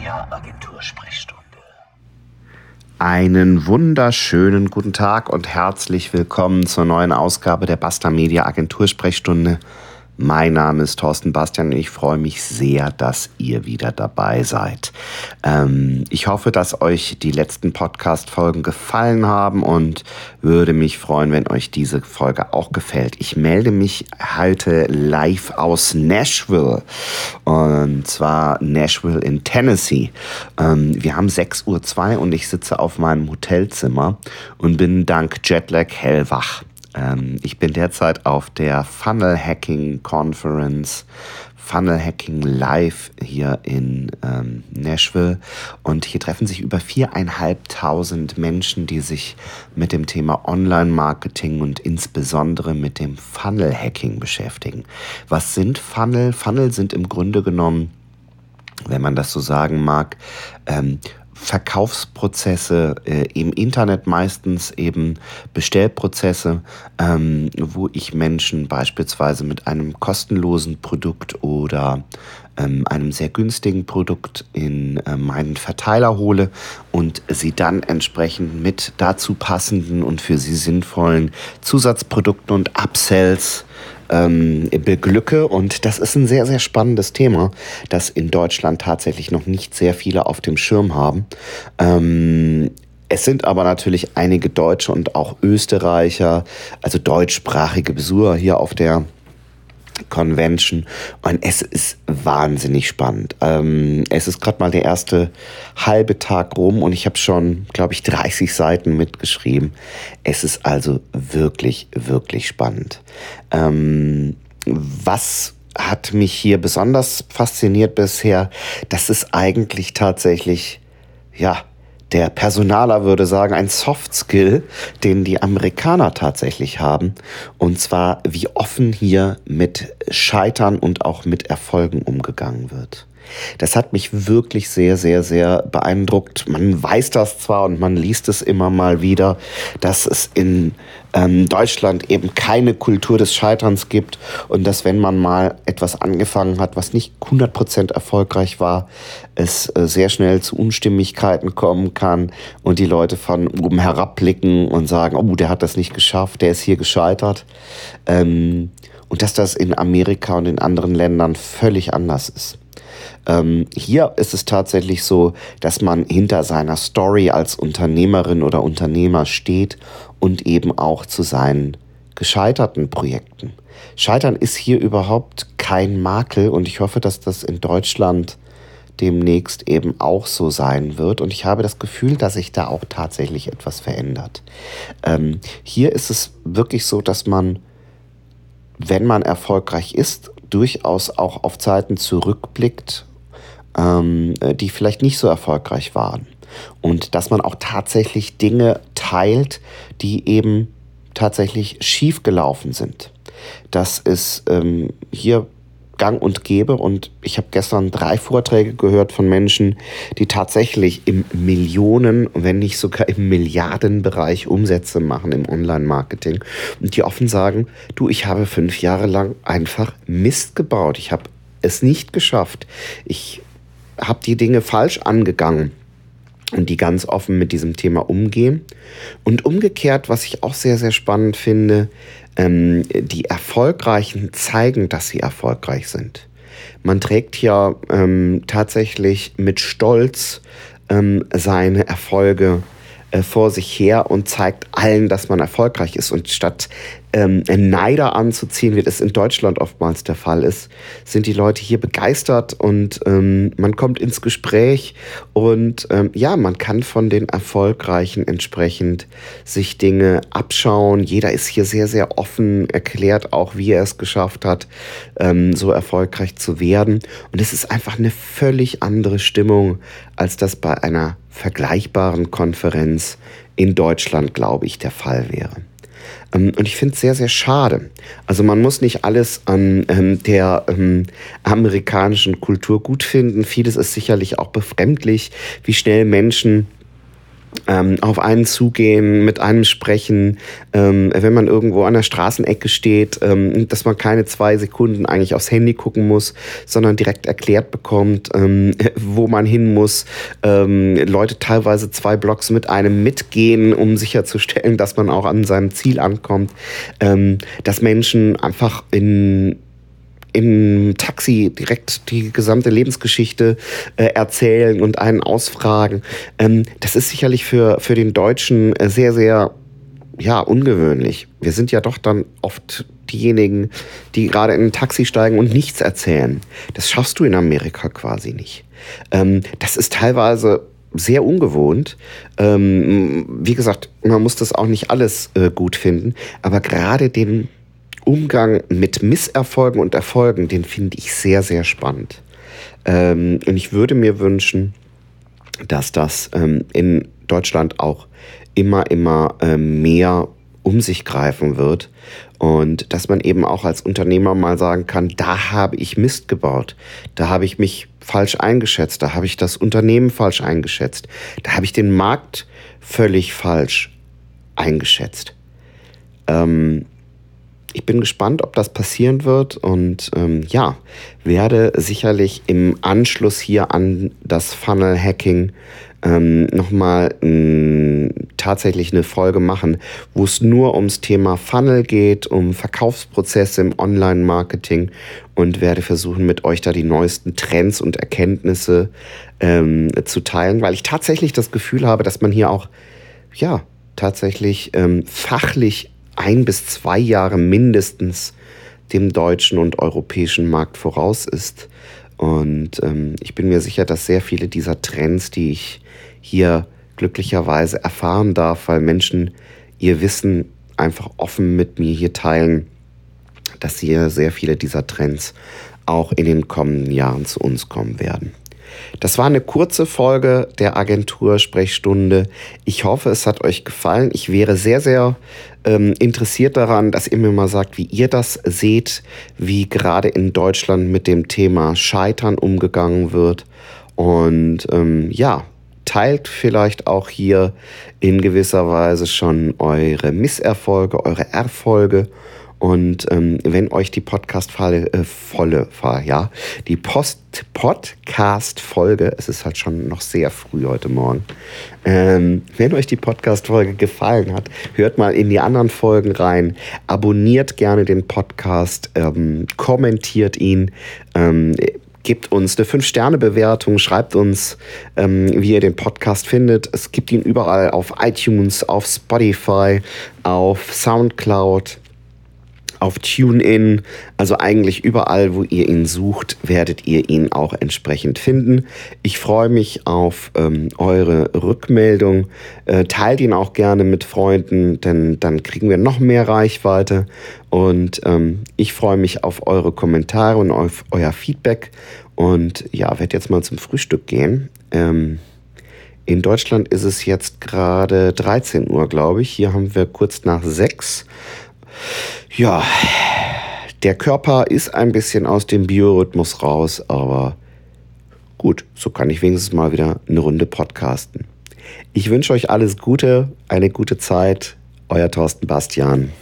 Media Agentur Sprechstunde. Einen wunderschönen guten Tag und herzlich willkommen zur neuen Ausgabe der Basta Media Agentur Sprechstunde. Mein Name ist Thorsten Bastian und ich freue mich sehr, dass ihr wieder dabei seid. Ähm, ich hoffe, dass euch die letzten Podcast-Folgen gefallen haben und würde mich freuen, wenn euch diese Folge auch gefällt. Ich melde mich heute live aus Nashville und zwar Nashville in Tennessee. Ähm, wir haben 6.02 Uhr und ich sitze auf meinem Hotelzimmer und bin dank Jetlag hellwach. Ähm, ich bin derzeit auf der Funnel Hacking Conference, Funnel Hacking Live hier in ähm, Nashville. Und hier treffen sich über viereinhalbtausend Menschen, die sich mit dem Thema Online-Marketing und insbesondere mit dem Funnel Hacking beschäftigen. Was sind Funnel? Funnel sind im Grunde genommen wenn man das so sagen mag, ähm, Verkaufsprozesse äh, im Internet meistens eben Bestellprozesse, ähm, wo ich Menschen beispielsweise mit einem kostenlosen Produkt oder ähm, einem sehr günstigen Produkt in äh, meinen Verteiler hole und sie dann entsprechend mit dazu passenden und für sie sinnvollen Zusatzprodukten und Upsells ähm, beglücke. Und das ist ein sehr, sehr spannendes Thema, das in Deutschland tatsächlich noch nicht sehr viele auf dem Schirm haben. Ähm, es sind aber natürlich einige Deutsche und auch Österreicher, also deutschsprachige Besucher hier auf der Convention und es ist wahnsinnig spannend. Ähm, es ist gerade mal der erste halbe Tag rum und ich habe schon, glaube ich, 30 Seiten mitgeschrieben. Es ist also wirklich, wirklich spannend. Ähm, was hat mich hier besonders fasziniert bisher? Das ist eigentlich tatsächlich, ja, der Personaler würde sagen, ein Soft Skill, den die Amerikaner tatsächlich haben. Und zwar, wie offen hier mit Scheitern und auch mit Erfolgen umgegangen wird. Das hat mich wirklich sehr, sehr, sehr beeindruckt. Man weiß das zwar und man liest es immer mal wieder, dass es in ähm, Deutschland eben keine Kultur des Scheiterns gibt und dass wenn man mal etwas angefangen hat, was nicht 100% erfolgreich war, es äh, sehr schnell zu Unstimmigkeiten kommen kann und die Leute von oben herabblicken und sagen, oh, der hat das nicht geschafft, der ist hier gescheitert. Ähm, und dass das in Amerika und in anderen Ländern völlig anders ist. Ähm, hier ist es tatsächlich so, dass man hinter seiner Story als Unternehmerin oder Unternehmer steht und eben auch zu seinen gescheiterten Projekten. Scheitern ist hier überhaupt kein Makel und ich hoffe, dass das in Deutschland demnächst eben auch so sein wird. Und ich habe das Gefühl, dass sich da auch tatsächlich etwas verändert. Ähm, hier ist es wirklich so, dass man, wenn man erfolgreich ist, durchaus auch auf Zeiten zurückblickt ähm, die vielleicht nicht so erfolgreich waren. Und dass man auch tatsächlich Dinge teilt, die eben tatsächlich schief gelaufen sind. Das ist ähm, hier gang und gäbe und ich habe gestern drei Vorträge gehört von Menschen, die tatsächlich im Millionen, wenn nicht sogar im Milliardenbereich Umsätze machen im Online-Marketing und die offen sagen, du, ich habe fünf Jahre lang einfach Mist gebaut. Ich habe es nicht geschafft. Ich habe die Dinge falsch angegangen und die ganz offen mit diesem Thema umgehen. Und umgekehrt, was ich auch sehr, sehr spannend finde, ähm, die Erfolgreichen zeigen, dass sie erfolgreich sind. Man trägt ja ähm, tatsächlich mit Stolz ähm, seine Erfolge äh, vor sich her und zeigt allen, dass man erfolgreich ist. Und statt ähm, Neider anzuziehen, wie das in Deutschland oftmals der Fall ist, sind die Leute hier begeistert und ähm, man kommt ins Gespräch und ähm, ja, man kann von den Erfolgreichen entsprechend sich Dinge abschauen. Jeder ist hier sehr, sehr offen, erklärt auch, wie er es geschafft hat, ähm, so erfolgreich zu werden. Und es ist einfach eine völlig andere Stimmung, als das bei einer vergleichbaren Konferenz in Deutschland, glaube ich, der Fall wäre. Ähm, und ich finde es sehr, sehr schade. Also man muss nicht alles an ähm, der ähm, amerikanischen Kultur gut finden. Vieles ist sicherlich auch befremdlich, wie schnell Menschen ähm, auf einen zugehen, mit einem sprechen, ähm, wenn man irgendwo an der Straßenecke steht, ähm, dass man keine zwei Sekunden eigentlich aufs Handy gucken muss, sondern direkt erklärt bekommt, ähm, wo man hin muss. Ähm, Leute teilweise zwei Blocks mit einem mitgehen, um sicherzustellen, dass man auch an seinem Ziel ankommt. Ähm, dass Menschen einfach in im Taxi direkt die gesamte Lebensgeschichte äh, erzählen und einen ausfragen. Ähm, das ist sicherlich für, für den Deutschen äh, sehr, sehr ja, ungewöhnlich. Wir sind ja doch dann oft diejenigen, die gerade in ein Taxi steigen und nichts erzählen. Das schaffst du in Amerika quasi nicht. Ähm, das ist teilweise sehr ungewohnt. Ähm, wie gesagt, man muss das auch nicht alles äh, gut finden, aber gerade den Umgang mit Misserfolgen und Erfolgen, den finde ich sehr, sehr spannend. Ähm, und ich würde mir wünschen, dass das ähm, in Deutschland auch immer, immer ähm, mehr um sich greifen wird und dass man eben auch als Unternehmer mal sagen kann, da habe ich Mist gebaut, da habe ich mich falsch eingeschätzt, da habe ich das Unternehmen falsch eingeschätzt, da habe ich den Markt völlig falsch eingeschätzt. Ähm, ich bin gespannt, ob das passieren wird und ähm, ja, werde sicherlich im Anschluss hier an das Funnel Hacking ähm, nochmal ähm, tatsächlich eine Folge machen, wo es nur ums Thema Funnel geht, um Verkaufsprozesse im Online-Marketing und werde versuchen, mit euch da die neuesten Trends und Erkenntnisse ähm, zu teilen, weil ich tatsächlich das Gefühl habe, dass man hier auch, ja, tatsächlich ähm, fachlich ein bis zwei Jahre mindestens dem deutschen und europäischen Markt voraus ist. Und ähm, ich bin mir sicher, dass sehr viele dieser Trends, die ich hier glücklicherweise erfahren darf, weil Menschen ihr Wissen einfach offen mit mir hier teilen, dass hier sehr viele dieser Trends auch in den kommenden Jahren zu uns kommen werden. Das war eine kurze Folge der Agentur Sprechstunde. Ich hoffe, es hat euch gefallen. Ich wäre sehr, sehr ähm, interessiert daran, dass ihr mir mal sagt, wie ihr das seht, wie gerade in Deutschland mit dem Thema Scheitern umgegangen wird. Und ähm, ja, teilt vielleicht auch hier in gewisser Weise schon eure Misserfolge, eure Erfolge und ähm, wenn euch die Podcast-Folge, äh, volle, ja, die Podcast-Folge, es ist halt schon noch sehr früh heute Morgen, ähm, wenn euch die Podcast-Folge gefallen hat, hört mal in die anderen Folgen rein, abonniert gerne den Podcast, ähm, kommentiert ihn, ähm, gebt uns eine 5-Sterne-Bewertung, schreibt uns, ähm, wie ihr den Podcast findet. Es gibt ihn überall auf iTunes, auf Spotify, auf Soundcloud auf TuneIn, also eigentlich überall, wo ihr ihn sucht, werdet ihr ihn auch entsprechend finden. Ich freue mich auf ähm, eure Rückmeldung. Äh, teilt ihn auch gerne mit Freunden, denn dann kriegen wir noch mehr Reichweite. Und ähm, ich freue mich auf eure Kommentare und auf euer Feedback. Und ja, werde jetzt mal zum Frühstück gehen. Ähm, in Deutschland ist es jetzt gerade 13 Uhr, glaube ich. Hier haben wir kurz nach 6. Ja, der Körper ist ein bisschen aus dem Biorhythmus raus, aber gut, so kann ich wenigstens mal wieder eine Runde podcasten. Ich wünsche euch alles Gute, eine gute Zeit. Euer Thorsten Bastian.